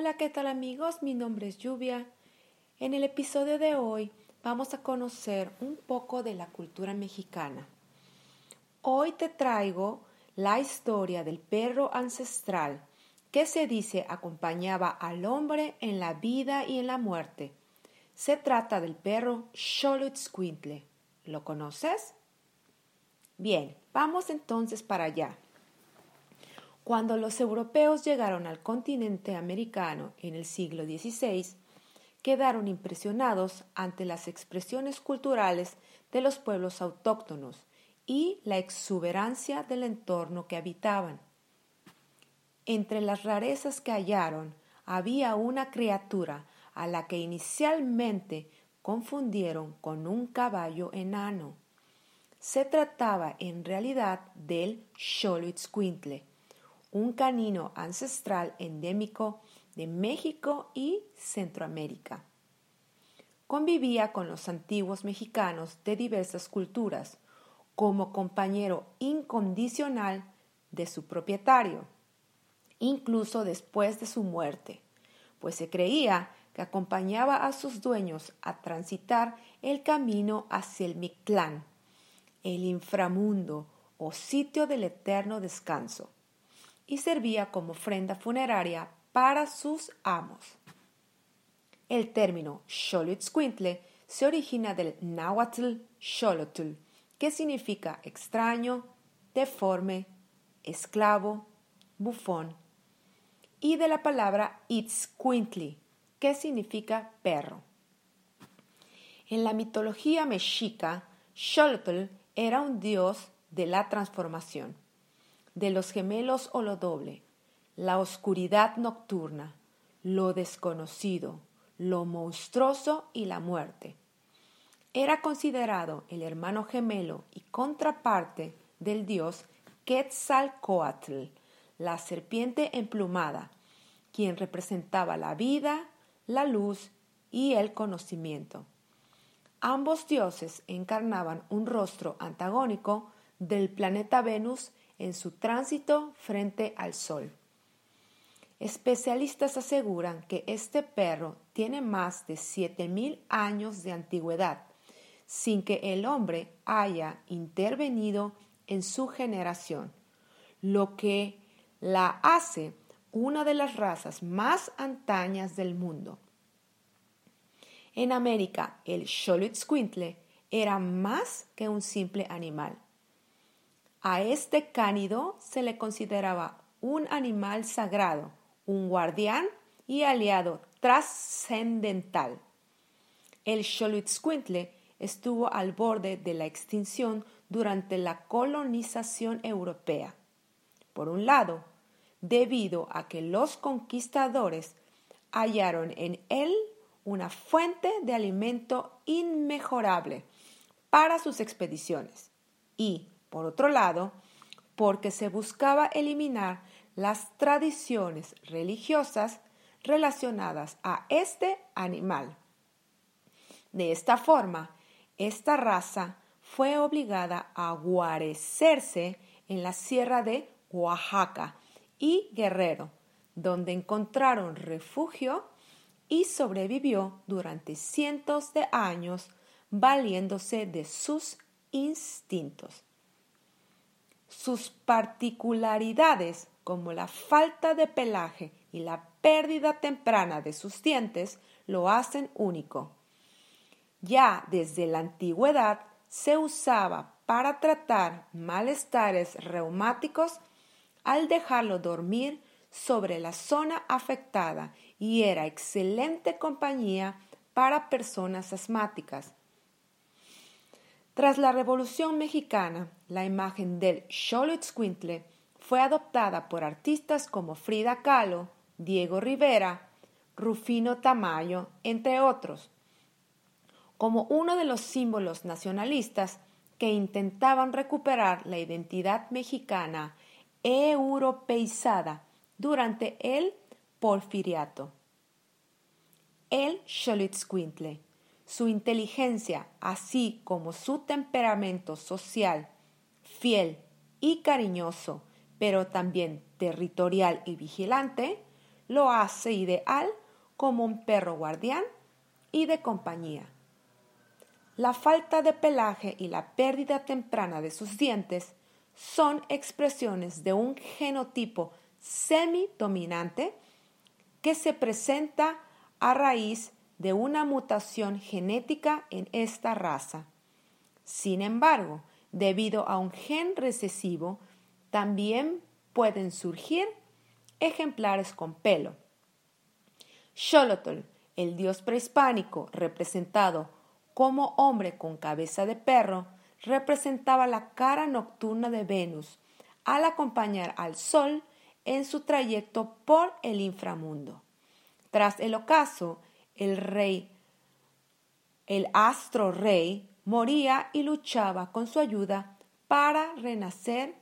Hola, ¿qué tal amigos? Mi nombre es Lluvia. En el episodio de hoy vamos a conocer un poco de la cultura mexicana. Hoy te traigo la historia del perro ancestral que se dice acompañaba al hombre en la vida y en la muerte. Se trata del perro Xoloitzcuintle. ¿Lo conoces? Bien, vamos entonces para allá. Cuando los europeos llegaron al continente americano en el siglo XVI, quedaron impresionados ante las expresiones culturales de los pueblos autóctonos y la exuberancia del entorno que habitaban. Entre las rarezas que hallaron había una criatura a la que inicialmente confundieron con un caballo enano. Se trataba en realidad del Xoloitzcuintle, un canino ancestral endémico de México y Centroamérica. Convivía con los antiguos mexicanos de diversas culturas como compañero incondicional de su propietario, incluso después de su muerte, pues se creía que acompañaba a sus dueños a transitar el camino hacia el Mictlán, el inframundo o sitio del eterno descanso y servía como ofrenda funeraria para sus amos. El término Xoloitzcuintle se origina del náhuatl Xolotl, que significa extraño, deforme, esclavo, bufón, y de la palabra Itzcuintli, que significa perro. En la mitología mexica, Xolotl era un dios de la transformación de los gemelos o lo doble, la oscuridad nocturna, lo desconocido, lo monstruoso y la muerte. Era considerado el hermano gemelo y contraparte del dios Quetzalcoatl, la serpiente emplumada, quien representaba la vida, la luz y el conocimiento. Ambos dioses encarnaban un rostro antagónico del planeta Venus en su tránsito frente al Sol. Especialistas aseguran que este perro tiene más de 7.000 años de antigüedad, sin que el hombre haya intervenido en su generación, lo que la hace una de las razas más antañas del mundo. En América, el Xoloitzcuintle era más que un simple animal. A este cánido se le consideraba un animal sagrado, un guardián y aliado trascendental. El Xoloitzcuintle estuvo al borde de la extinción durante la colonización europea. Por un lado, debido a que los conquistadores hallaron en él una fuente de alimento inmejorable para sus expediciones y, por otro lado, porque se buscaba eliminar las tradiciones religiosas relacionadas a este animal. De esta forma, esta raza fue obligada a guarecerse en la sierra de Oaxaca y Guerrero, donde encontraron refugio y sobrevivió durante cientos de años valiéndose de sus instintos. Sus particularidades, como la falta de pelaje y la pérdida temprana de sus dientes, lo hacen único. Ya desde la antigüedad se usaba para tratar malestares reumáticos al dejarlo dormir sobre la zona afectada y era excelente compañía para personas asmáticas. Tras la Revolución Mexicana, la imagen del Xoloitzcuintle fue adoptada por artistas como Frida Kahlo, Diego Rivera, Rufino Tamayo, entre otros, como uno de los símbolos nacionalistas que intentaban recuperar la identidad mexicana europeizada durante el porfiriato. El Xoloitzcuintle su inteligencia, así como su temperamento social, fiel y cariñoso, pero también territorial y vigilante, lo hace ideal como un perro guardián y de compañía. La falta de pelaje y la pérdida temprana de sus dientes son expresiones de un genotipo semi-dominante que se presenta a raíz de una mutación genética en esta raza. Sin embargo, debido a un gen recesivo, también pueden surgir ejemplares con pelo. Xolotl, el dios prehispánico representado como hombre con cabeza de perro, representaba la cara nocturna de Venus al acompañar al Sol en su trayecto por el inframundo. Tras el ocaso, el rey, el astro rey, moría y luchaba con su ayuda para renacer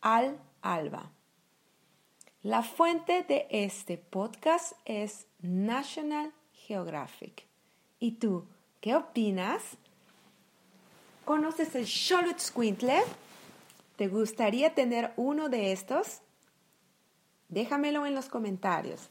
al alba. La fuente de este podcast es National Geographic. ¿Y tú qué opinas? ¿Conoces el Charlotte Squintle? ¿Te gustaría tener uno de estos? Déjamelo en los comentarios.